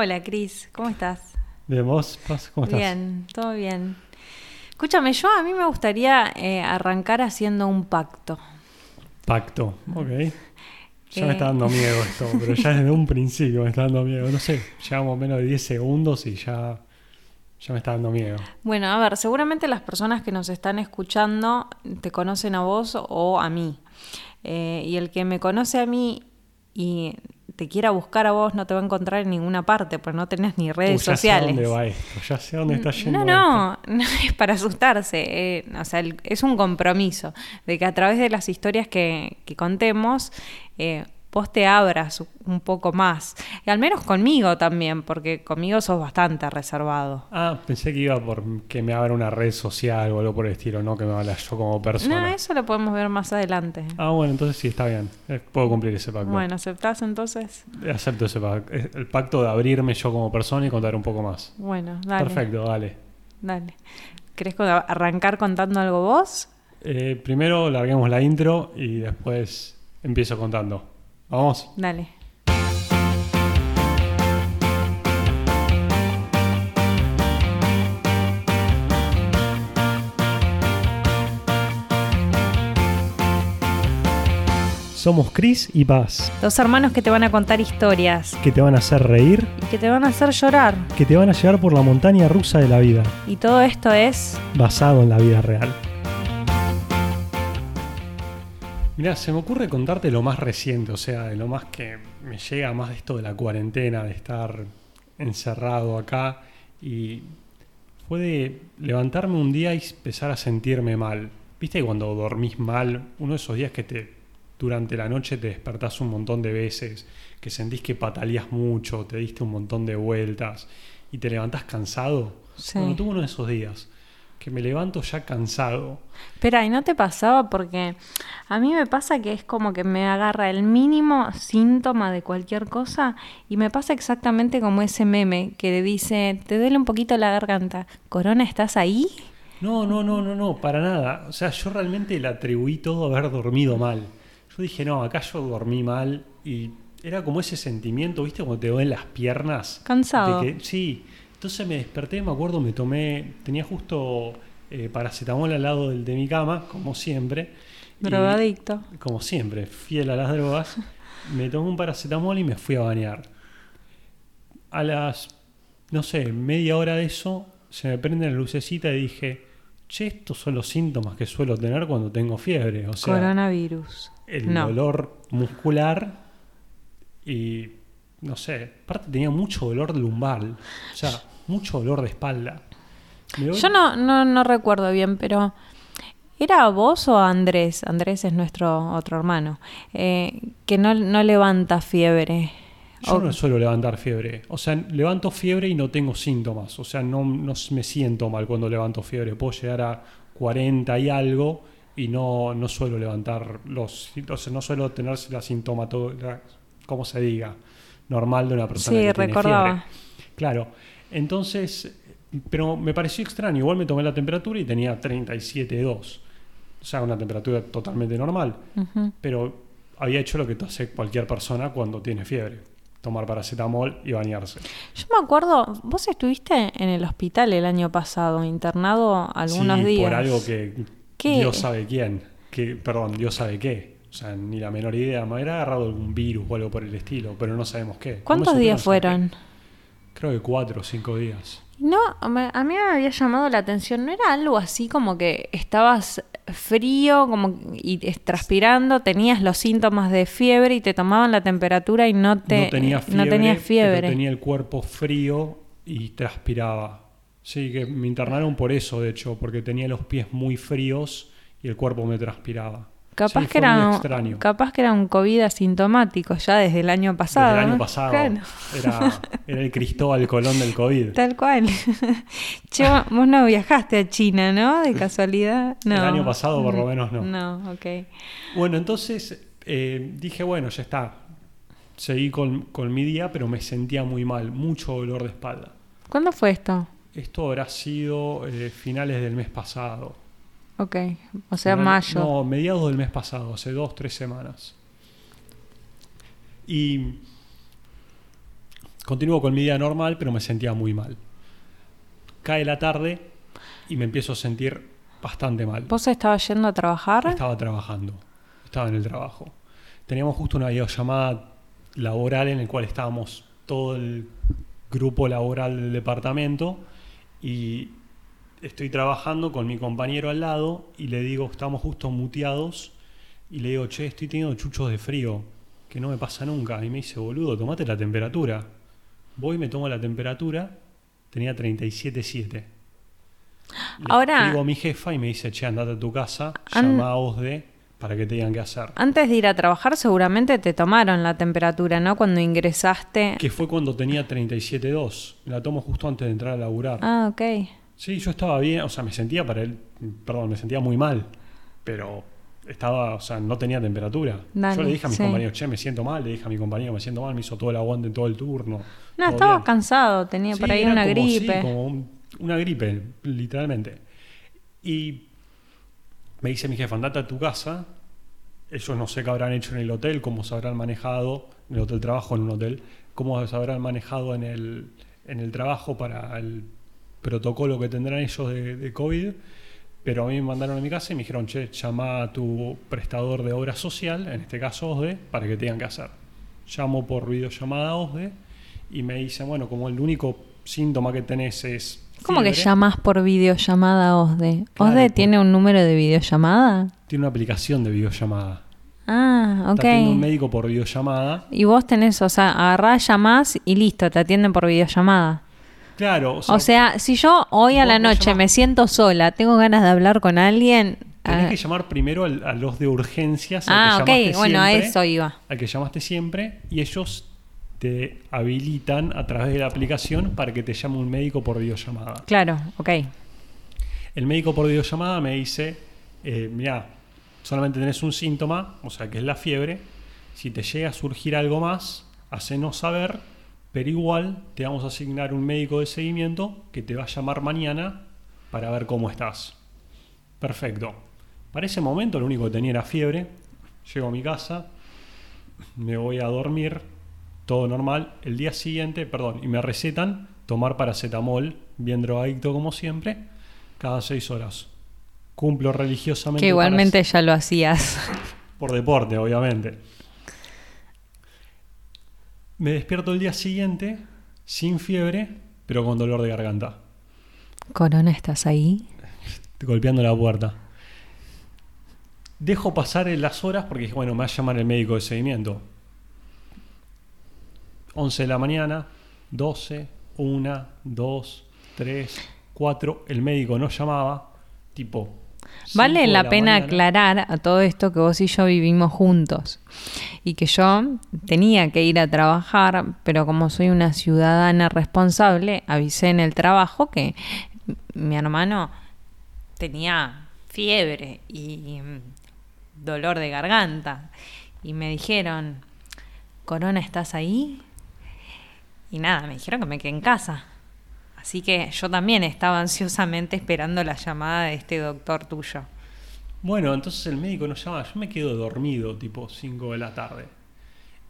Hola, Cris, ¿cómo estás? Bien, ¿vos? Paz, ¿Cómo estás? Bien, todo bien. Escúchame, yo a mí me gustaría eh, arrancar haciendo un pacto. Pacto, ok. Ya Eh. me está dando miedo esto, pero ya desde un principio me está dando miedo. No sé, llevamos menos de 10 segundos y ya, ya me está dando miedo. Bueno, a ver, seguramente las personas que nos están escuchando te conocen a vos o a mí. Eh, y el que me conoce a mí y te quiera buscar a vos no te va a encontrar en ninguna parte, pues no tenés ni redes Uh, ya sociales. sé dónde va esto, ya sé dónde está yendo No, no, no es para asustarse. eh, o sea, el- es un compromiso de que a través de las historias que, que contemos, eh, vos te abras un poco más. Y al menos conmigo también, porque conmigo sos bastante reservado. Ah, pensé que iba por que me abra una red social o algo por el estilo, no que me habla yo como No, persona. eso lo podemos ver más adelante. Ah, bueno, entonces sí, está bien. Eh, Puedo cumplir ese pacto. Bueno, ¿aceptás entonces? Acepto ese pacto. Es El pacto de abrirme yo como persona y contar un poco más. Bueno, dale. Perfecto, dale. Dale. ¿Querés arrancar contando algo vos? Eh, primero larguemos la intro y después empiezo contando. Vamos. Dale. Somos Chris y Paz, Dos hermanos que te van a contar historias que te van a hacer reír, y que te van a hacer llorar. que te van a llevar por la montaña rusa de la vida, Y todo esto es basado en la vida real. Mira, se me ocurre contarte lo más reciente, o sea, de lo más que me llega más de esto de la cuarentena, de estar encerrado acá y fue de levantarme un día y empezar a sentirme mal. ¿Viste cuando dormís mal, uno de esos días que te durante la noche te despertás un montón de veces, que sentís que pataleás mucho, te diste un montón de vueltas y te levantás cansado? Sí. Bueno, tuve uno de esos días que me levanto ya cansado. Espera, ¿y no te pasaba? Porque a mí me pasa que es como que me agarra el mínimo síntoma de cualquier cosa y me pasa exactamente como ese meme que dice, te duele un poquito la garganta. Corona, ¿estás ahí? No, no, no, no, no, para nada. O sea, yo realmente le atribuí todo a haber dormido mal. Yo dije, no, acá yo dormí mal y era como ese sentimiento, ¿viste? Cuando te duelen las piernas. Cansado. De que- sí. Entonces me desperté, me acuerdo, me tomé, tenía justo eh, paracetamol al lado del de mi cama, como siempre. y- Drogadicto. como siempre, fiel a las drogas, me tomé un paracetamol y me fui a bañar. A las, no sé, media hora de eso, se me prende la lucecita y dije, che, estos son los síntomas que suelo tener cuando tengo fiebre. O sea, Coronavirus. el no. dolor muscular y, no sé, aparte tenía mucho dolor lumbar, o sea, mucho dolor de espalda. Yo no, no, no recuerdo bien, pero ¿era vos o Andrés? Andrés es nuestro otro hermano, eh, que no, no levanta fiebre. Yo O- no suelo levantar fiebre. O sea, levanto fiebre y no tengo síntomas. O sea, no, no me siento mal cuando levanto fiebre. Puedo llegar a 40 y algo y no, no suelo levantar los... O sea, no suelo tener la sintomatología, como se diga, normal de una persona Sí, que tiene recordaba. fiebre. Claro. Entonces, pero me pareció extraño. Igual me tomé la temperatura y tenía 37,2. O sea, una temperatura totalmente normal. Pero había hecho lo que hace cualquier persona cuando tiene fiebre. Tomar paracetamol y bañarse. Yo me acuerdo, vos estuviste en el hospital el año pasado, internado algunos sí, días. por algo que ¿Qué? Dios sabe quién. Que, perdón, Dios sabe qué. O sea, ni la menor idea. Me habrá agarrado algún virus o algo por el estilo, pero no sabemos qué. ¿Cuántos días fueron? Creo que cuatro o cinco días. No, a mí me había llamado la atención, ¿no era algo así como que estabas frío como y transpirando, tenías los síntomas de fiebre y te tomaban la temperatura y no te no tenía fiebre, no tenías fiebre? pero tenía el cuerpo frío y transpiraba. Sí, que me internaron por eso, de hecho, porque tenía los pies muy fríos y el cuerpo me transpiraba. Capaz Sí, que era extraño. capaz que era un COVID asintomático ya desde el año pasado. Desde el año pasado. Claro. Era, era el Cristóbal Colón del COVID. Tal cual. che, vos no viajaste a China, ¿no? De casualidad. No. El año pasado, por lo menos, no. No, ok. Bueno, entonces eh, dije, bueno, ya está. Seguí con, con mi día, pero me sentía muy mal, mucho dolor de espalda. ¿Cuándo fue esto? Esto habrá sido eh, finales del mes pasado. Ok, o sea, Final- mayo. No, mediados del mes pasado, hace dos, tres semanas. Y Continúo con mi día normal, pero me sentía muy mal. Cae la tarde y me empiezo a sentir bastante mal. ¿Vos estabas yendo a trabajar? Estaba trabajando, estaba en el trabajo. Teníamos justo una videollamada laboral en el cual estábamos todo el grupo laboral del departamento y estoy trabajando con mi compañero al lado y le digo, estamos justo muteados y le digo, che, estoy teniendo chuchos de frío, que no me pasa nunca. Y me dice, boludo, tomate la temperatura. Voy y me tomo la temperatura, tenía 37,7. Le Ahora- Digo a mi jefa y me dice, che, andate a tu casa, llama a OSDE para que te digan qué hacer. Antes de ir a trabajar seguramente te tomaron la temperatura, ¿no? Cuando ingresaste. Que fue cuando tenía 37,2. Me la tomo justo antes de entrar a laburar. Ah, ok. Sí, yo estaba bien, o sea, me sentía para él, perdón, me sentía muy mal, pero estaba, o sea, no tenía temperatura. Dale, yo le dije a mis sí. compañeros, che, me siento mal, le dije a mi compañero, me siento mal, me hizo todo el aguante en todo el turno. No, estaba bien. cansado, tenía Sí, por ahí una como, sí, gripe. como un- una gripe, literalmente. Y me dice mi jefe, andate a tu casa. Ellos no sé qué habrán hecho en el hotel, cómo se habrán manejado, en el hotel trabajo en un hotel, cómo se habrán manejado en el, en el trabajo para el protocolo que tendrán ellos de, de COVID. Pero a mí me mandaron a mi casa y me dijeron, che, llama a tu prestador de obra social, en este caso OSDE, para que te digan qué hacer. Llamo por videollamada a OSDE y me dicen, bueno, como el único síntoma que tenés es... ¿Cómo que llamás por videollamada a OSDE? Claro, ¿OSDE tiene un número de videollamada? Tiene una aplicación de videollamada. Ah, Está atendiendo un ok. médico por videollamada. Y vos tenés, o sea, agarrás, llamás y listo, te atienden por videollamada. Claro, o sea, O sea, si yo hoy a la noche llamás- me siento sola, tengo ganas de hablar con alguien. tenés ah, que llamar primero al- a los de urgencias. al ah, que ok, llamaste bueno, a eso iba. Al que llamaste siempre y ellos te habilitan a través de la aplicación para que te llame un médico por videollamada. Claro, ok. El médico por videollamada me dice, eh, mira, solamente tenés un síntoma, o sea que es la fiebre. Si te llega a surgir algo más, hacenos saber, pero igual te vamos a asignar un médico de seguimiento que te va a llamar mañana para ver cómo estás. Perfecto. Para ese momento lo único que tenía era fiebre. Llego a mi casa, me voy a dormir, todo normal. El día siguiente, perdón, y me recetan tomar paracetamol, bien drogadicto como siempre, cada seis horas. Cumplo religiosamente. Que igualmente ya lo hacías. Por deporte, obviamente. Me despierto el día siguiente, sin fiebre, pero con dolor de garganta, Corona, ¿estás ahí? golpeando la puerta. Dejo pasar las horas porque dije, bueno, me va a llamar el médico de seguimiento. 11 de la mañana, 12, 1, 2, 3, 4. El médico no llamaba, tipo. Vale 5 de la pena mañana. aclarar a todo esto que vos y yo vivimos juntos y que yo tenía que ir a trabajar, pero como soy una ciudadana responsable, avisé en el trabajo que mi hermano tenía fiebre y dolor de garganta y me dijeron, Corona, ¿estás ahí? Y nada, me dijeron que me quedé en casa. Así que yo también estaba ansiosamente esperando la llamada de este doctor tuyo. Bueno, entonces el médico nos llama, yo me quedo dormido, tipo 5 de la tarde.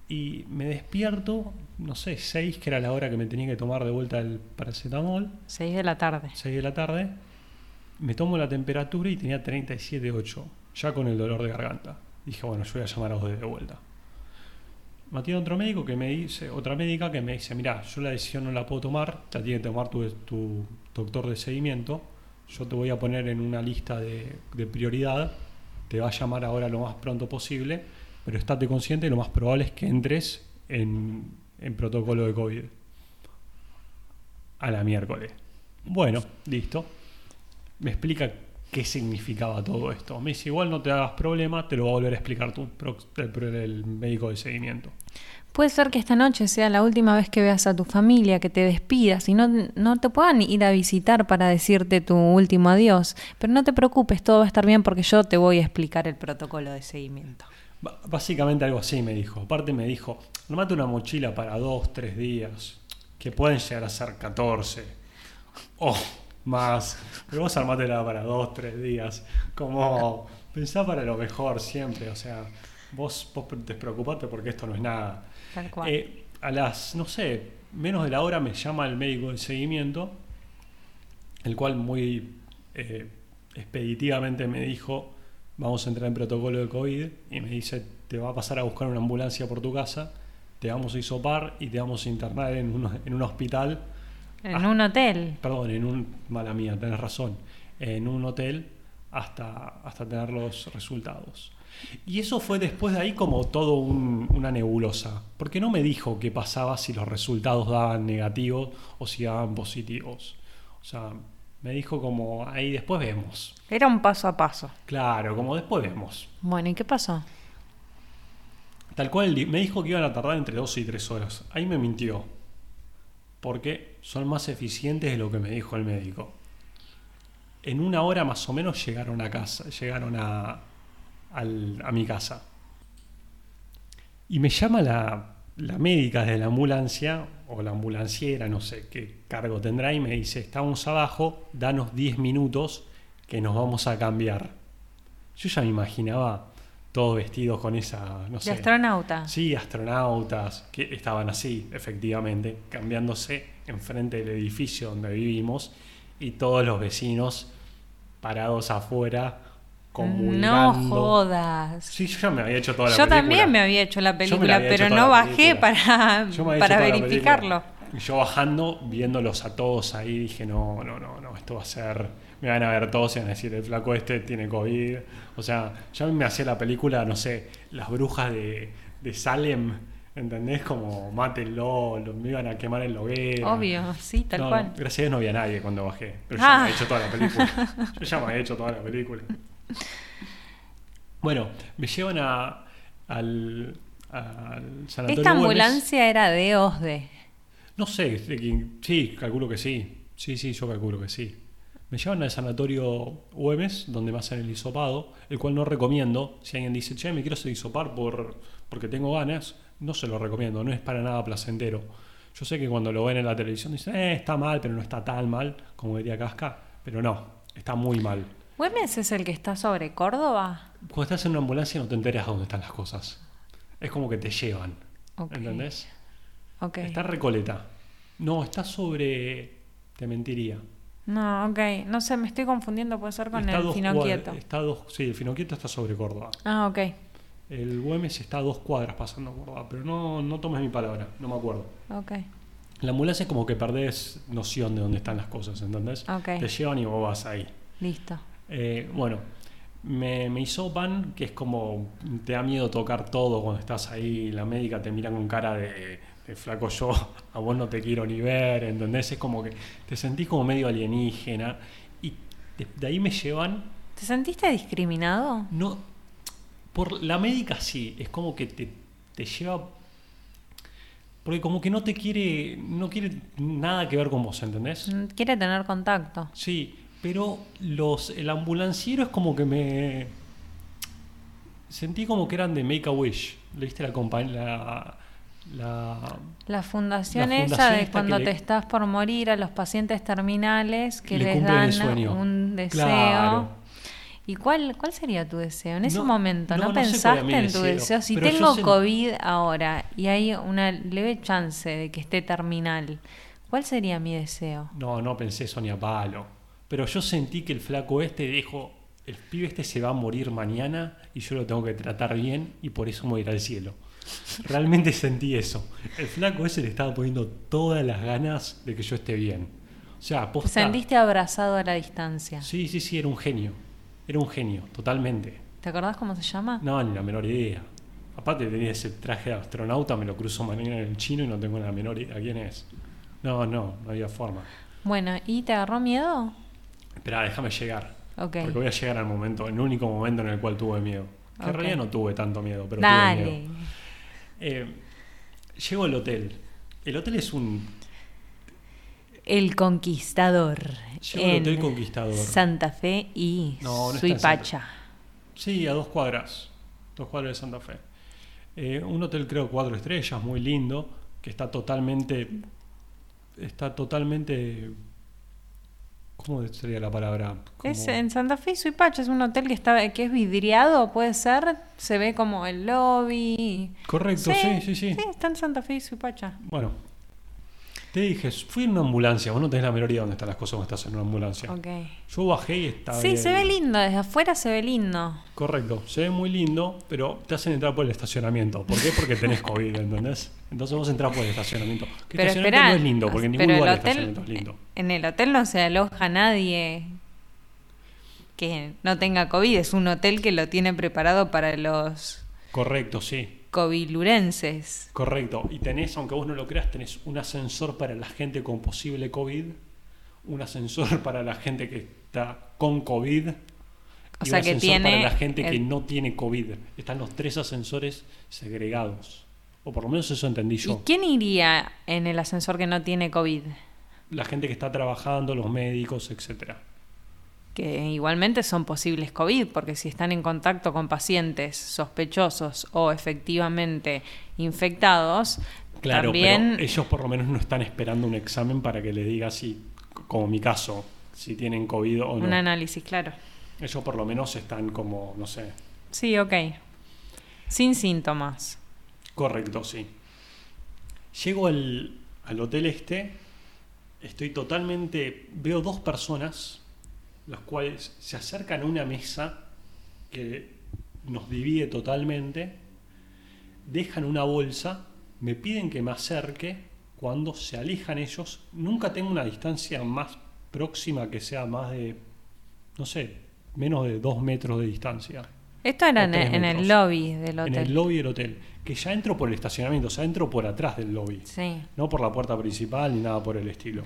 Y me despierto, no sé, 6, que era la hora que me tenía que tomar de vuelta el paracetamol, 6 de la tarde. 6 de la tarde. Me tomo la temperatura y tenía 37,8, ya con el dolor de garganta. Dije, bueno, yo voy a llamar a vos de vuelta. Me otro médico que me dice, otra médica que me dice, mira, yo la decisión no la puedo tomar, la tiene que tomar tu, doctor de seguimiento. Yo te voy a poner en una lista de, prioridad, te va a llamar ahora lo más pronto posible, pero estate consciente, lo más probable es que entres en, en protocolo de COVID. A la miércoles. Bueno, listo. Me explica qué significaba todo esto. Me dice, igual no te hagas problema, te lo va a volver a explicar tú, el, médico de seguimiento. Puede ser que esta noche sea la última vez que veas a tu familia, que te despidas y no, no te puedan ir a visitar para decirte tu último adiós. Pero no te preocupes, todo va a estar bien porque yo te voy a explicar el protocolo de seguimiento. Básicamente algo así me dijo. Aparte me dijo, armate una mochila para dos, tres días, que pueden llegar a ser 14 o más. Pero vos armátela para dos, tres días. Como pensá para lo mejor siempre. O sea, vos, vos despreocupate porque esto no es nada. Tal cual. Eh, a las, no sé, menos de la hora me llama el médico de seguimiento, el cual muy eh, expeditivamente me dijo, vamos a entrar en protocolo de COVID, y me dice, te va a pasar a buscar una ambulancia por tu casa, te vamos a isopar y te vamos a internar en un, en un hospital. En Ah. un hotel. Perdón, en un, mala mía, tenés razón, en un hotel hasta, hasta tener los resultados. Y eso fue después de ahí como todo un- una nebulosa, porque no me dijo qué pasaba si los resultados daban negativos o si daban positivos. O sea, me dijo como ahí después vemos. Era un paso a paso. Claro, como después vemos. Bueno, ¿y qué pasó? Tal cual me dijo que iban a tardar entre 2 y 3 horas. Ahí me mintió. Porque son más eficientes de lo que me dijo el médico. En una hora más o menos llegaron a casa, llegaron a, a mi casa. Y me llama la, la médica de la ambulancia, o la ambulanciera, no sé qué cargo tendrá, y me dice, estamos abajo, danos 10 minutos que nos vamos a cambiar. Yo ya me imaginaba todos vestidos con esa, no De sé. astronauta. Sí, astronautas que estaban así, efectivamente, cambiándose enfrente del edificio donde vivimos y todos los vecinos parados afuera, No comulgando. jodas. Sí, yo ya me había hecho toda la Yo película. también me había hecho la Yo película, pero no bajé para, Yo para verificarlo. yo bajando, viéndolos a todos ahí, dije, no, no, no, no, esto va a ser... Me van a ver todos y van a decir, el flaco este tiene COVID. O sea, ya me hacía la película, no sé, las brujas de, de Salem, ¿entendés? Como mátenlo, lo, me iban a quemar en hoguera. Obvio, sí, tal No, cual. no, gracias a Dios no había nadie cuando bajé. Pero ya Ah. me había hecho toda la película. Yo ya me había hecho toda la película. Bueno, me llevan a, al, al sanatorio Esta ambulancia era de OSDE. No sé, sí, calculo que sí. Sí, sí, yo calculo que sí. Me llevan al sanatorio Güemes, donde me hacen el hisopado, el cual no recomiendo. Si alguien dice, che, me quiero hacer hisopar por, porque tengo ganas, no se lo recomiendo, no es para nada placentero. Yo sé que cuando lo ven en la televisión dicen, eh, está mal, pero no está tan mal, como diría Casca, pero no, está muy mal. ¿Güemes es el que está sobre Córdoba? Cuando estás en una ambulancia no te enteras dónde están las cosas. Es como que te llevan, Ok. ¿entendés? Ok. Está Recoleta. No, está sobre... Te mentiría. No, ok. No sé, me estoy confundiendo, puede ser con Está el dos Finoquieto. Está dos, sí, el Finoquieto está sobre Córdoba. Ah, ok. El Güemes está a dos cuadras pasando Córdoba, pero no, no tomes mi palabra, no me acuerdo. Ok. La ambulancia es como que perdés noción de dónde están las cosas, ¿entendés? Ok. Te llevan y vos vas ahí. Listo. Eh, bueno, me, me hisopan, que es como te da miedo tocar todo cuando estás ahí, la médica te mira con cara de, de flaco yo, a vos no te quiero ni ver, ¿entendés? Es como que te sentís como medio alienígena y de, de ahí me llevan, ¿Te sentiste discriminado? no, por la médica sí, es como que te, te lleva, porque como que no te quiere, no quiere nada que ver con vos, ¿entendés? Mm, Quiere tener contacto. Sí, pero los, el ambulanciero es como que me. Sentí como que eran de Make a Wish. ¿Le viste la compañía? La, la- La fundación, La esa de cuando le- te estás por morir a los pacientes terminales que Le les dan un deseo. Claro. ¿Y cuál, cuál sería tu deseo? En ese No, momento, ¿no, no, no sé cuál era pensaste en tu deseo, deseo? Si pero tengo sen- COVID ahora y hay una leve chance de que esté terminal, ¿cuál sería mi deseo? No, no pensé eso ni a palo. Pero yo sentí que el flaco este dijo: el pibe este se va a morir mañana y yo lo tengo que tratar bien y por eso me voy a ir al cielo. Realmente sentí eso. El flaco ese le estaba poniendo todas las ganas de que yo esté bien. O sea, ¿Te posta- sentiste abrazado a la distancia? Sí, sí, sí, era un genio. Era un genio, totalmente. ¿Te acordás cómo se llama? No, ni la menor idea. Aparte tenía ese traje de astronauta, me lo cruzo mañana en el chino y no tengo la menor idea quién es. No, no, no había forma. Bueno, ¿y te agarró miedo? Esperá, déjame llegar. Porque voy a llegar al momento, el único momento en el cual tuve miedo. Que en Ok. realidad no tuve tanto miedo, pero tuve miedo. Eh, llego al hotel. El hotel es un. El Conquistador. Llego al Hotel Conquistador. Santa Fe y No, no Suipacha. Sí, a dos cuadras. Dos cuadras de Santa Fe. Eh, un hotel, creo, cuatro estrellas, muy lindo, que está totalmente. Está totalmente. ¿Cómo sería la palabra? Es en Santa Fe y Suipacha, es un hotel que está que es vidriado, puede ser, se ve como el lobby. Correcto, sí, sí, sí. Sí, está en Santa Fe y Suipacha. Bueno, Te dije, fui en una ambulancia, vos no tenés la menor idea dónde están las cosas cuando estás en una ambulancia. Yo bajé y estaba Sí, bien. se ve lindo, desde afuera se ve lindo. Correcto, se ve muy lindo, pero te hacen entrar por el estacionamiento. ¿Por qué? Porque tenés COVID, ¿entendés? Entonces vos entrás por el estacionamiento. Que Pero estacionamiento esperá, no es lindo, porque en ningún lugar el hotel- estacionamiento es lindo. En el hotel no se aloja nadie que no tenga COVID, es un hotel que lo tiene preparado para los Correcto, sí. Covilurenses. Correcto. Y tenés, aunque vos no lo creas, tenés un ascensor para la gente con posible COVID, un ascensor para la gente que está con COVID. O y sea un que ascensor tiene para la gente que no tiene COVID. Están los tres ascensores segregados. O por lo menos eso entendí ¿Y yo. quién iría en el ascensor que no tiene COVID? La gente que está trabajando, los médicos, etcétera. Que igualmente son posibles COVID, porque si están en contacto con pacientes sospechosos o efectivamente infectados, Claro, también pero ellos por lo menos no están esperando un examen para que les diga si, como mi caso, si tienen COVID o no. un análisis, claro. Ellos por lo menos están como, no sé, Sí, ok. Sin síntomas. correcto, sí. Llego al, al hotel este, estoy totalmente, veo dos personas, las cuales se acercan a una mesa que nos divide totalmente, dejan una bolsa, me piden que me acerque, cuando se alejan ellos, nunca tengo una distancia más próxima que sea más de, no sé, menos de dos metros de distancia. Esto era en, el- en el metros. lobby del hotel. En el lobby del hotel, que ya entro por el estacionamiento, o sea, entro por atrás del lobby, Sí. no por la puerta principal ni nada por el estilo.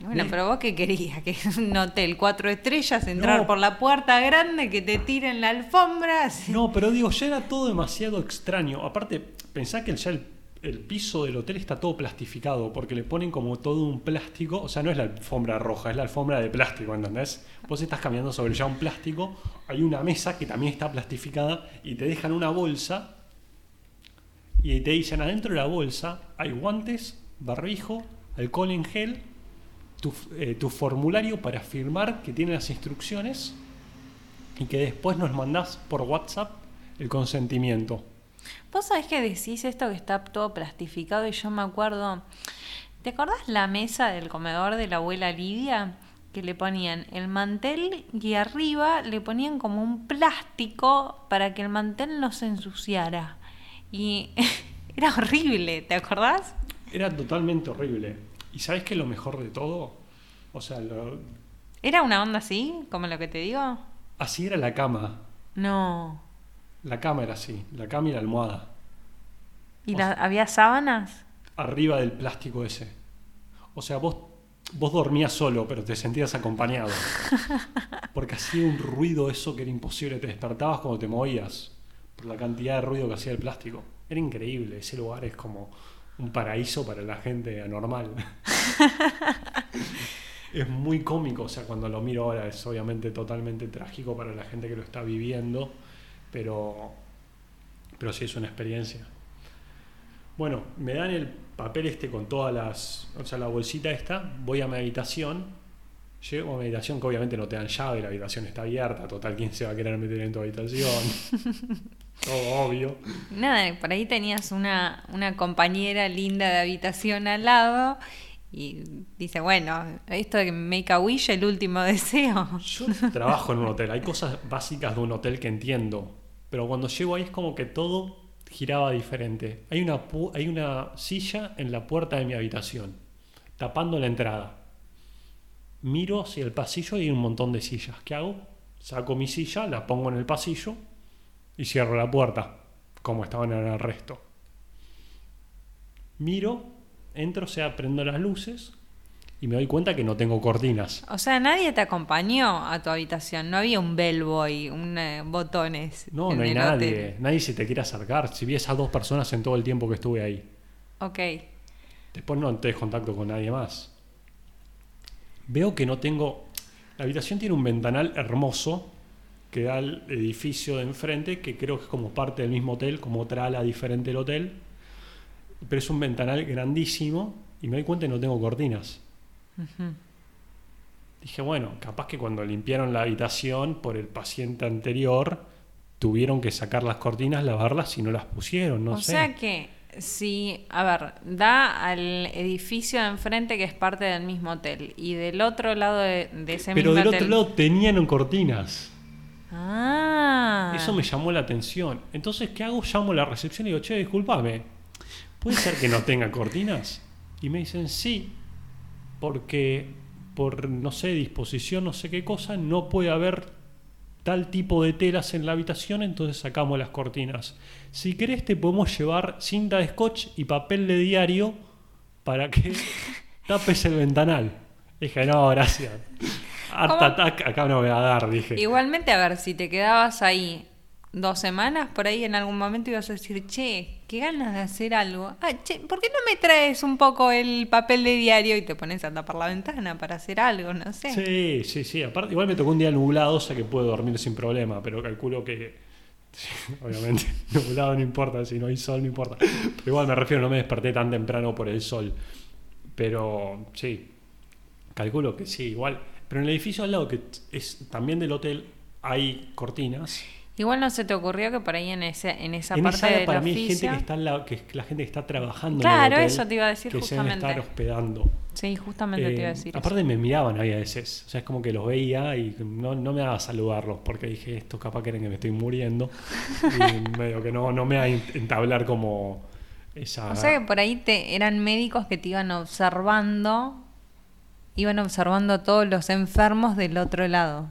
Bueno, pero vos qué querías, que es un hotel cuatro estrellas, entrar No. por la puerta grande, que te tiren la alfombra. No, pero digo, ya era todo demasiado extraño. Aparte, pensá que ya el, el piso del hotel está todo plastificado, porque le ponen como todo un plástico, o sea, no es la alfombra roja, es la alfombra de plástico, ¿entendés? Vos estás caminando sobre ya un plástico, hay una mesa que también está plastificada y te dejan una bolsa y te dicen adentro de la bolsa hay guantes, barbijo, alcohol en gel, tu, eh, tu formulario para firmar que tiene las instrucciones y que después nos mandás por WhatsApp el consentimiento. Vos sabés que decís esto que está todo plastificado y yo me acuerdo. ¿Te acordás la mesa del comedor de la abuela Lidia? Que le ponían el mantel y arriba le ponían como un plástico para que el mantel no se ensuciara. Y era horrible, ¿te acordás? Era totalmente horrible. ¿Y sabes qué es lo mejor de todo? O sea, lo- ¿Era una onda así, como lo que te digo? así era la cama. No. La cama era así, la cama y la almohada. ¿Y la- había sábanas? Arriba del plástico ese. O sea, vos, vos dormías solo, pero te sentías acompañado. Porque hacía un ruido eso que era imposible. Te despertabas cuando te movías. Por la cantidad de ruido que hacía el plástico. Era increíble. Ese lugar es como un paraíso para la gente anormal. es muy cómico. O sea, cuando lo miro ahora es obviamente totalmente trágico para la gente que lo está viviendo. Pero, pero sí es una experiencia. Bueno, me dan el papel este con todas las. O sea, la bolsita esta. Voy a mi habitación. Llego a mi habitación que obviamente no te dan llave, la habitación está abierta. Total, ¿quién se va a querer meter en tu habitación? Todo obvio. Nada, por ahí tenías una, una compañera linda de habitación al lado y dice, bueno, esto de Make a Wish, el último deseo. Yo trabajo en un hotel. Hay cosas básicas de un hotel que entiendo. Pero cuando llego ahí es como que todo giraba diferente. Hay una, hay una silla en la puerta de mi habitación, tapando la entrada. Miro hacia el pasillo y hay un montón de sillas. ¿Qué hago? Saco mi silla, la pongo en el pasillo y cierro la puerta, como estaban en el resto. Miro, entro, o sea, prendo las luces y me doy cuenta que no tengo cortinas. O sea, nadie te acompañó a tu habitación, no había un bellboy, un eh, botones. No, en no hay nadie. hotel. Nadie se te quiere acercar. Si vi esas dos personas en todo el tiempo que estuve ahí. Ok. Después no tenés contacto con nadie más. Veo que no tengo. La habitación tiene un ventanal hermoso que da al edificio de enfrente, que creo que es como parte del mismo hotel, como otra ala diferente del hotel. Pero es un ventanal grandísimo y me doy cuenta que no tengo cortinas. Dije, bueno, capaz que cuando limpiaron la habitación por el paciente anterior, tuvieron que sacar las cortinas, lavarlas y no las pusieron, no o sé. sea que Sí, a ver, da al edificio de enfrente que es parte del mismo hotel. Y del otro lado de, de ese Pero mismo del otro lado tenían cortinas. Ah. Eso me llamó la atención. Entonces, ¿qué hago? Llamo a la recepción y digo, che, discúlpame, ¿puede ser que no tenga cortinas? Y me dicen, sí, porque por, no sé, disposición, no sé qué cosa, no puede haber tal tipo de telas en la habitación, entonces sacamos las cortinas. Si querés, te podemos llevar cinta de scotch y papel de diario para que tapes el ventanal. Dije, no, gracias. Art. Attack acá no me va a dar, dije. Igualmente, a ver, si te quedabas ahí dos semanas, por ahí en algún momento ibas a decir, che, qué ganas de hacer algo. Ah, che, ¿por qué no me traes un poco el papel de diario y te pones a tapar la ventana para hacer algo? No sé. Sí, sí, sí. Aparte, igual me tocó un día nublado, o sea que puedo dormir sin problema, pero calculo que. Obviamente, nublado no importa, si no hay sol no importa. Pero igual me refiero, no me desperté tan temprano por el sol. Pero sí, calculo que sí, igual. Pero en el edificio al lado, que es también del hotel, hay cortinas. Igual no se te ocurrió que por ahí en, ese, en esa en parte esa área del para mí hay gente oficio... que está lado- que es la gente que está trabajando Claro, en el hotel, eso te iba a decir que se deben justamente. estar hospedando. Sí, justamente te iba a Eh, decir eso. aparte me miraban había veces, o sea, es como que los veía y no, no me daba saludarlos porque dije, esto capaz creen que me estoy muriendo y medio que no, no me va a ent- entablar como esa... O sea que por ahí te eran médicos que te iban observando, iban observando a todos los enfermos del otro lado.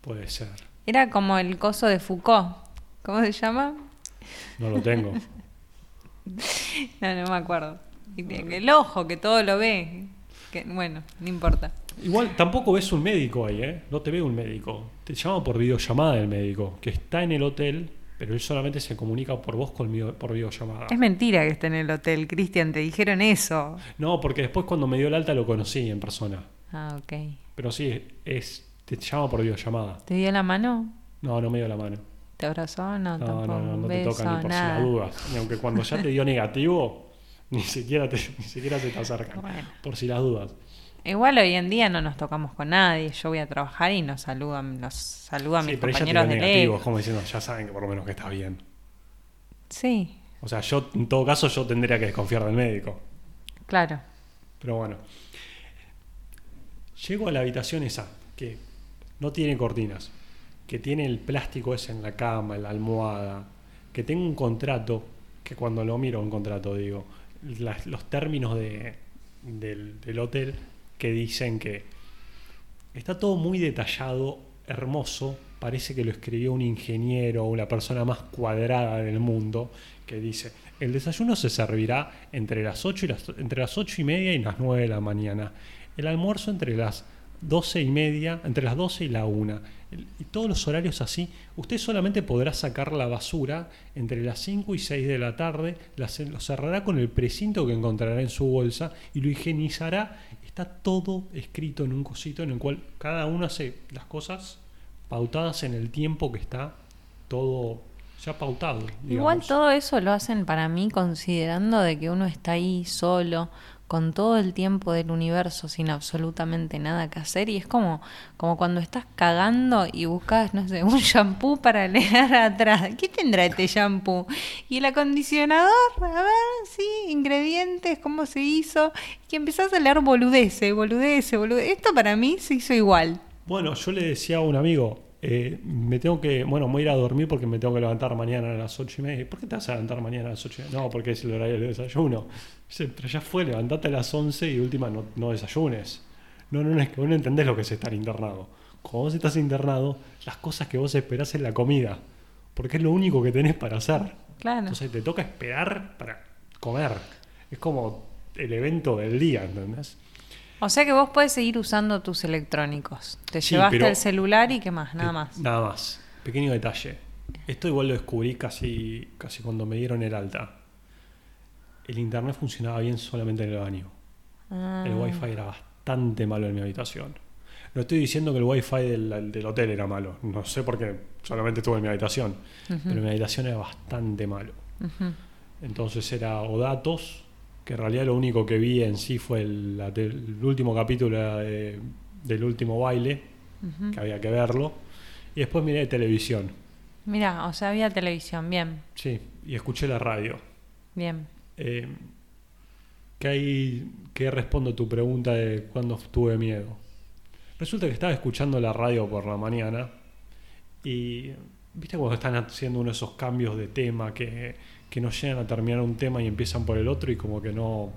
Puede ser, Era como el coso de Foucault. ¿Cómo se llama? no lo tengo. No, no me acuerdo. El ojo, que todo lo ve. Que, bueno, no importa. Igual tampoco ves un médico ahí, ¿eh? No te ve un médico. Te llama por videollamada el médico, que está en el hotel, pero él solamente se comunica por vos con video- por videollamada. Es mentira que esté en el hotel, Cristian, te dijeron eso. No, porque después cuando me dio el alta lo conocí en persona. Ah, ok. Pero sí, es te llama por videollamada. ¿Te dio la mano? No, no me dio la mano. ¿Te abrazó? No, No, tampoco. no, no, no te toca ni por nada. si las dudas. Ni aunque cuando ya te dio negativo, ni siquiera, te, ni siquiera se te acercan. Bueno. Por si las dudas. Igual hoy en día no nos tocamos con nadie. Yo voy a trabajar y nos saludan, nos saludan Sí, mis pero ella compañeros de negativo, como diciendo, ya saben que por lo menos que está bien. Sí, O sea, yo, en todo caso, yo tendría que desconfiar del médico. claro. Pero bueno. Llego a la habitación esa, que no tiene cortinas, que tiene el plástico ese en la cama, en la almohada, que tengo un contrato, que cuando lo miro un contrato digo, las- los términos de, del, del hotel que dicen que está todo muy detallado, hermoso, parece que lo escribió un ingeniero o una persona más cuadrada del mundo, que dice, el desayuno se servirá entre las 8 y, las, entre las 8 y media y las 9 de la mañana, el almuerzo entre las 12 y media, entre las 12 y la 1, El- y todos los horarios así, usted solamente podrá sacar la basura entre las 5 y 6 de la tarde, la lo cerrará con el precinto que encontrará en su bolsa y lo higienizará. Está todo escrito en un cosito en el cual cada uno hace las cosas pautadas en el tiempo que está todo ya pautado. Igual todo eso lo hacen para mí considerando de que uno está ahí solo, con todo el tiempo del universo, sin absolutamente nada que hacer. Y es como, como cuando estás cagando y buscas, no sé, un shampoo para leer atrás. ¿Qué tendrá este shampoo? Y el acondicionador, a ver, sí, ingredientes, cómo se hizo. Y empezás a leer boludece, boludece, boludece. Esto para mí se hizo igual. Bueno, yo le decía a un amigo, eh, me tengo que, bueno, voy a ir a dormir porque me tengo que levantar mañana a las ocho y media. ¿Por qué te vas a levantar mañana a las ocho y media? No, porque es el horario del desayuno. Dice, pero ya fue, levantate a las 11 y de última no, no desayunes. No, no, no, es que vos no entendés lo que es estar internado. Cuando vos estás internado, las cosas que vos esperás es la comida. Porque es lo único que tenés para hacer. Claro. Entonces te toca esperar para comer. Es como el evento del día, ¿entendés? O sea que vos podés seguir usando tus electrónicos. Te Sí, llevaste el celular y qué más, nada Eh, más. Nada más. Pequeño detalle. Esto igual lo descubrí casi, casi cuando me dieron el alta. El internet funcionaba bien solamente en el baño. Ah. El wifi era bastante malo en mi habitación. No estoy diciendo que el wifi del, del hotel era malo. No sé por qué. Solamente estuve en mi habitación. Pero mi habitación era bastante malo. Entonces era o datos, que en realidad lo único que vi en sí fue el, último capítulo de- del último baile, que había que verlo. Y después miré televisión. Mira, o sea, había televisión, bien. Sí, y escuché la radio. Bien. Eh, ¿qué, hay- qué respondo a tu pregunta de cuándo tuve miedo? Resulta que estaba escuchando la radio por la mañana y viste cuando están haciendo uno de esos cambios de tema que, que no llegan a terminar un tema y empiezan por el otro y como que no...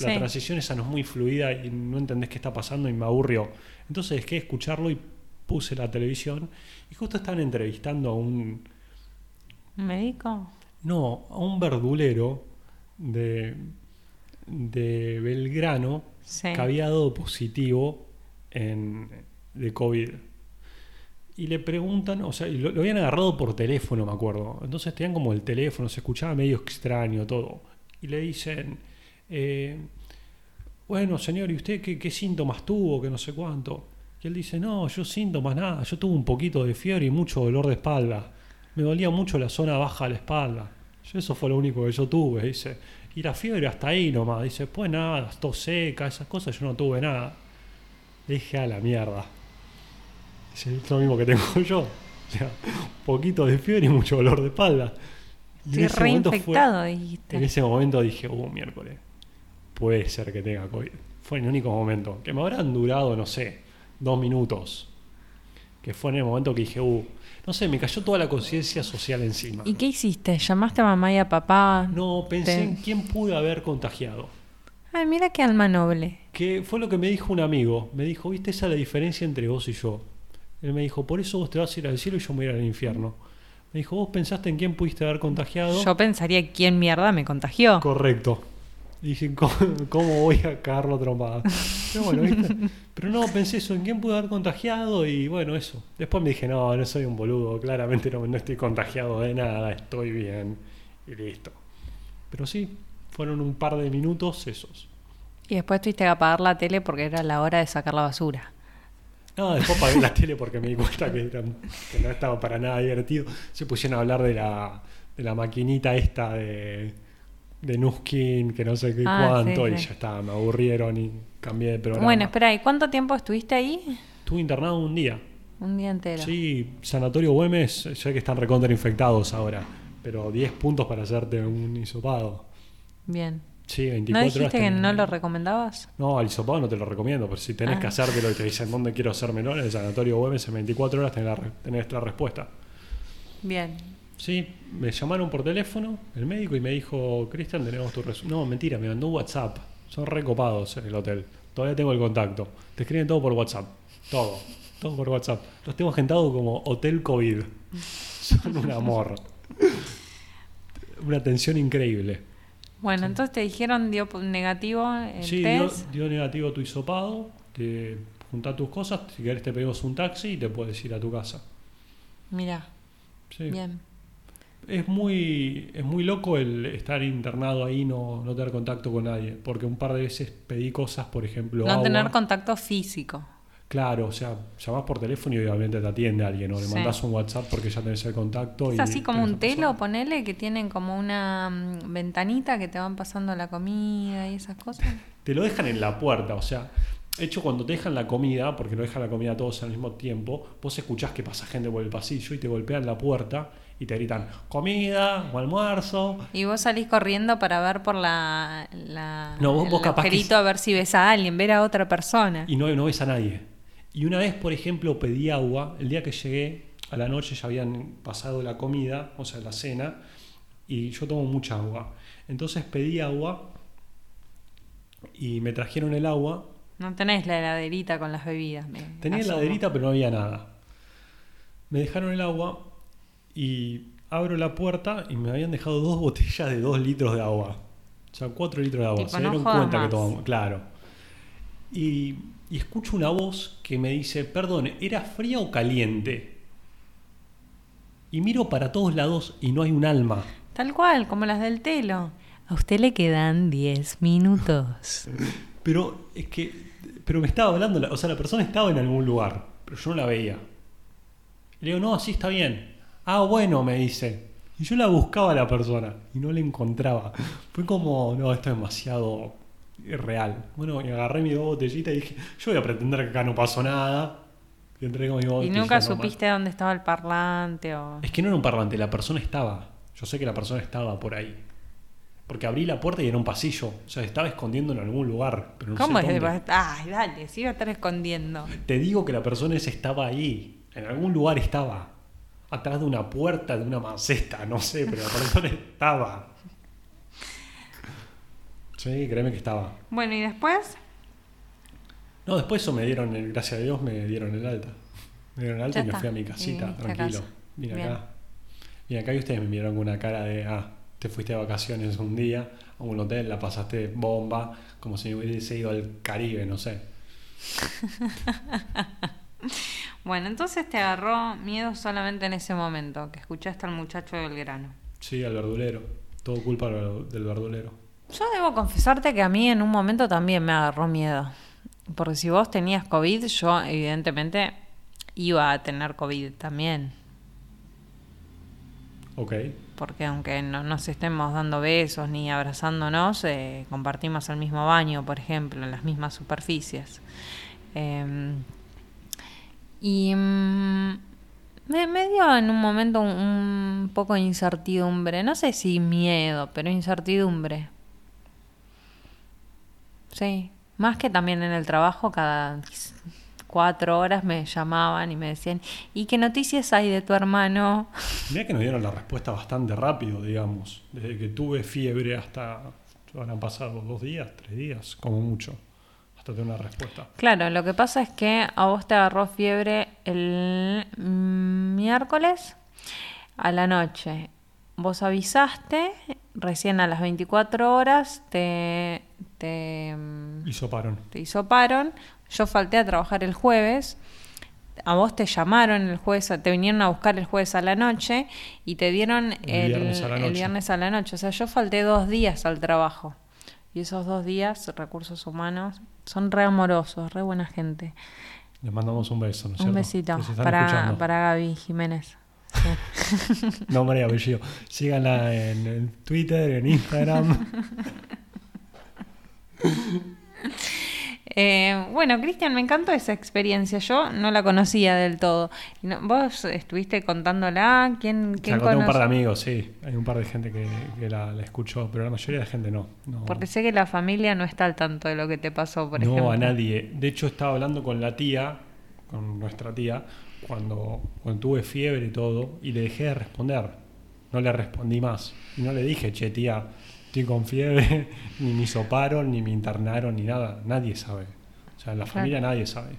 La transición esa no es muy fluida y no entendés qué está pasando y me aburrió. Entonces dejé de escucharlo y puse la televisión y justo estaban entrevistando a un, ¿Un médico? no, a un verdulero de, de Belgrano Sí. que había dado positivo en, de COVID. Y le preguntan, o sea, lo, habían agarrado por teléfono, me acuerdo. Entonces tenían como el teléfono, se escuchaba medio extraño todo. Y le dicen, eh, bueno, señor, ¿y usted qué, síntomas tuvo? Que no sé cuánto. Y él dice, no, yo síntomas nada, yo tuve un poquito de fiebre y mucho dolor de espalda. Me dolía mucho la zona baja de la espalda. Eso fue lo único que yo tuve, dice. Y la fiebre hasta ahí nomás. Dice, pues nada, tos seca, esas cosas, yo no tuve nada. Le dije, a la mierda. Dice, es lo mismo que tengo yo. O sea, un poquito de fiebre y mucho dolor de espalda. Y en Estoy ese momento fue- reinfectado, dijiste. en ese momento dije, uh, miércoles, puede ser que tenga COVID. Fue el único momento, que me habrán durado, no sé, dos minutos. Que fue en el momento que dije, uh, no sé, me cayó toda la conciencia social encima. ¿Y qué hiciste? ¿Llamaste a mamá y a papá? No, pensé Te- en quién pude haber contagiado. Ay, mira qué alma noble. Que fue lo que me dijo un amigo. Me dijo, viste, esa es la diferencia entre vos y yo. Él me dijo, por eso vos te vas a ir al cielo y yo me voy a ir al infierno. Me dijo, vos pensaste en quién pudiste haber contagiado. Yo pensaría quién mierda me contagió. Correcto. Dije, ¿cómo, cómo voy a cagarlo trompada? Pero bueno, ¿viste? Pero no, pensé eso, ¿en quién pude haber contagiado? Y bueno, eso. Después me dije, no, no soy un boludo, claramente no, no estoy contagiado de nada, estoy bien. Y listo. Pero sí, fueron un par de minutos esos. Y después tuviste que apagar la tele porque era la hora de sacar la basura. No, después apagué la tele porque me di cuenta que, era- que no estaba para nada divertido. Se pusieron a hablar de la, de la maquinita esta de, de Nuskin, que no sé qué Ah, cuánto, sí, y ya está, me aburrieron y cambié de programa. Bueno, espera, ¿y cuánto tiempo estuviste ahí? Estuve internado un día. Un día entero. Sí, Sanatorio Güemes, sé que están recontra infectados ahora, pero 10 puntos para hacerte un hisopado. Bien. Sí, 24 ¿No horas. dijiste que tenés- no lo recomendabas? No, al hisopado no te lo recomiendo, pero si tenés Ah. que hacértelo y te dicen dónde quiero hacérmelo, en el Sanatorio Güemes en 24 horas tenés la, tenés la respuesta. Bien. Sí, me llamaron por teléfono el médico y me dijo, Cristian, tenemos tu resultado. No, mentira, me mandó un WhatsApp. Son recopados en el hotel. Todavía tengo el contacto. Te escriben todo por WhatsApp. Todo. Todo por WhatsApp. Los tengo agendados como Hotel COVID. Son un amor. Una atención increíble. Bueno, entonces te dijeron dio negativo el Sí, dio, test. dio negativo tu hisopado. Te juntá tus cosas. Si querés te pedimos un taxi y te puedes ir a tu casa. Mira, Sí. bien. Es muy, es muy loco el estar internado ahí y no, no tener contacto con nadie. Porque un par de veces pedí cosas, por ejemplo, No agua. tener contacto físico. Claro, o sea, llamás por teléfono y obviamente te atiende alguien. O le Sí. mandás un WhatsApp porque ya tenés el contacto. Es y así como un telo, ponele, que tienen como una mm, ventanita que te van pasando la comida y esas cosas. Te lo dejan en la puerta, o sea, hecho cuando te dejan la comida, porque no dejan la comida todos al mismo tiempo, vos escuchás que pasa gente por el pasillo y te golpean la puerta y te gritan comida o almuerzo. Y vos salís corriendo para ver por la, la No, vos- capaz que a ver si ves a alguien, ver a otra persona. y no, no ves a nadie. Y una vez, por ejemplo, pedí agua, el día que llegué a la noche ya habían pasado la comida, o sea, la cena, y yo tomo mucha agua. Entonces pedí agua y me trajeron el agua. No tenés la heladerita con las bebidas. me Tenía asumo. heladerita, pero no había nada. Me dejaron el agua y abro la puerta y me habían dejado dos botellas de dos litros de agua. O sea, cuatro litros de agua. Tipo, Se dieron cuenta que tomamos. Claro. Y, y escucho una voz que me dice, perdón, ¿era fría o caliente? Y miro para todos lados y no hay un alma. Tal cual, como las del telo. A usted le quedan 10 minutos. Pero es que. Pero me estaba hablando, la- o sea, la persona estaba en algún lugar, pero yo no la veía. Le digo, no, así está bien. Ah, bueno, me dice. Y yo la buscaba a la persona y no la encontraba. Fue como, no, esto es demasiado irreal. Bueno, y agarré mi dos botellitas y dije, yo voy a pretender que acá no pasó nada. Y entré con mi ¿Y nunca supiste dónde estaba el parlante o...? Es que no era un parlante, la persona estaba. Yo sé que la persona estaba por ahí. Porque abrí la puerta y era un pasillo. O sea, estaba escondiendo en algún lugar. Pero no ¿Cómo sé es? dónde. Ay, dale, se iba a estar escondiendo. Te digo que la persona esa estaba ahí. En algún lugar estaba. Atrás de una puerta, de una maceta, no sé, pero la persona estaba. Sí, créeme que estaba. Bueno, ¿y después? No, después eso me dieron, el, gracias a Dios, me dieron el alta. Me dieron el alta Ya y me fui a mi casita, tranquilo. casa. Vine Bien. acá. Vine acá y ustedes me miraron con una cara de, ah, te fuiste de vacaciones un día a un hotel, la pasaste bomba, como si hubiese ido al Caribe, no sé. Bueno, entonces te agarró miedo solamente en ese momento, que escuchaste al muchacho del grano. Sí, al verdulero. Todo culpa del verdulero. Yo debo confesarte que a mí en un momento también me agarró miedo. Porque si vos tenías COVID, yo evidentemente iba a tener COVID también. Ok. Porque aunque no nos estemos dando besos ni abrazándonos, eh, compartimos el mismo baño, por ejemplo, en las mismas superficies. Eh, y mm, me, me dio en un momento un, un poco de incertidumbre. No sé si miedo, pero incertidumbre. Sí, más que también en el trabajo, cada cuatro horas me llamaban y me decían, ¿y qué noticias hay de tu hermano? Mirá que nos dieron la respuesta bastante rápido, digamos. Desde que tuve fiebre hasta. Habrán pasado dos días, tres días, como mucho. Hasta tener una respuesta. Claro, lo que pasa es que a vos te agarró fiebre el miércoles a la noche. Vos avisaste, recién a las 24 horas te, te, mm, Y soparon. te hisoparon. Yo falté a trabajar el jueves. A vos te llamaron el jueves, te vinieron a buscar el jueves a la noche y te dieron El el, viernes a la el noche. viernes a la noche. O sea, yo falté dos días al trabajo. Y esos dos días, recursos humanos, son re amorosos, re buena gente. Les mandamos un beso, ¿no es Un cierto? besito para, escuchando. para Gaby Jiménez. Sí. Nombre y apellido. Síganla en, en Twitter, en Instagram. Eh, bueno, Cristian, me encantó esa experiencia. Yo no la conocía del todo. No- ¿Vos estuviste contándola? ¿Quién, quién la conté un par de amigos, sí. Hay un par de gente que, que la, la escuchó, pero la mayoría de gente no. No, Porque sé que la familia no está al tanto de lo que te pasó, por no ejemplo. a nadie. De hecho, estaba hablando con la tía, con nuestra tía, cuando, cuando tuve fiebre y todo, y le dejé de responder. No le respondí más. Y no le dije, che, tía, estoy con fiebre, ni me hisoparon, ni me internaron, ni nada. Nadie sabe. O sea, en la Claro. familia nadie sabe.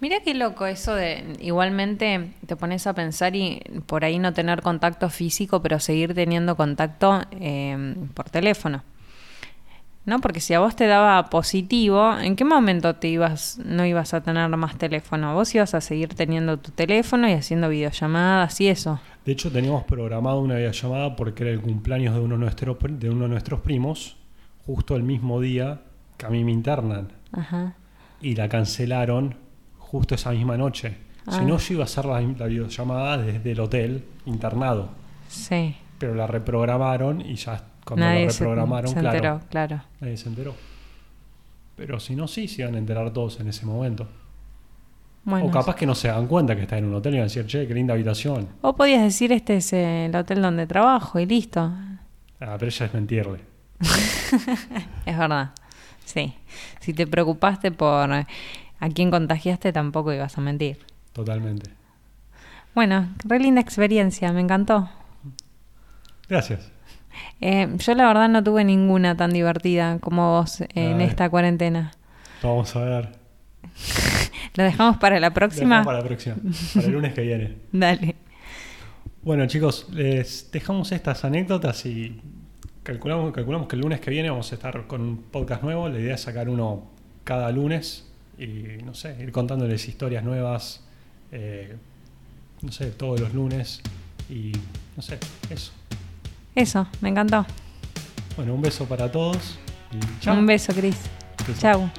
Mira qué loco eso de igualmente te pones a pensar y por ahí no tener contacto físico, pero seguir teniendo contacto eh, por teléfono. ¿No? Porque si a vos te daba positivo, ¿en qué momento te ibas, no ibas a tener más teléfono? Vos ibas a seguir teniendo tu teléfono y haciendo videollamadas y eso. De hecho, teníamos programado una videollamada porque era el cumpleaños de uno de uno de nuestros primos, justo el mismo día que a mí me internan. Ajá. Y la cancelaron justo esa misma noche. Si Ah. no, yo iba a hacer la, la videollamada desde el hotel internado. Sí. Pero la reprogramaron y ya cuando Nadie la se, reprogramaron, se claro, enteró, claro. nadie se enteró. Pero si no, sí, se iban a enterar todos en ese momento. Bueno, o capaz que no se dan cuenta que está en un hotel y van a decir, che, qué linda habitación. o podías decir este es el hotel donde trabajo y listo. Ah, pero ya es mentirle. Es verdad. Sí. Si te preocupaste por a quién contagiaste, tampoco ibas a mentir. Totalmente. Bueno, re linda experiencia, me encantó. Gracias. Eh, yo la verdad no tuve ninguna tan divertida como vos en esta cuarentena. Vamos a ver. ¿Lo dejamos para la próxima? Dejamos Para la próxima. Para el lunes que viene. Dale. Bueno, chicos, les dejamos estas anécdotas y calculamos, calculamos que el lunes que viene vamos a estar con un podcast nuevo. La idea es sacar uno cada lunes y, no sé, ir contándoles historias nuevas, eh, no sé, todos los lunes y, no sé, eso. Eso, me encantó. Bueno, un beso para todos y chao. Un beso, Cris. Beso.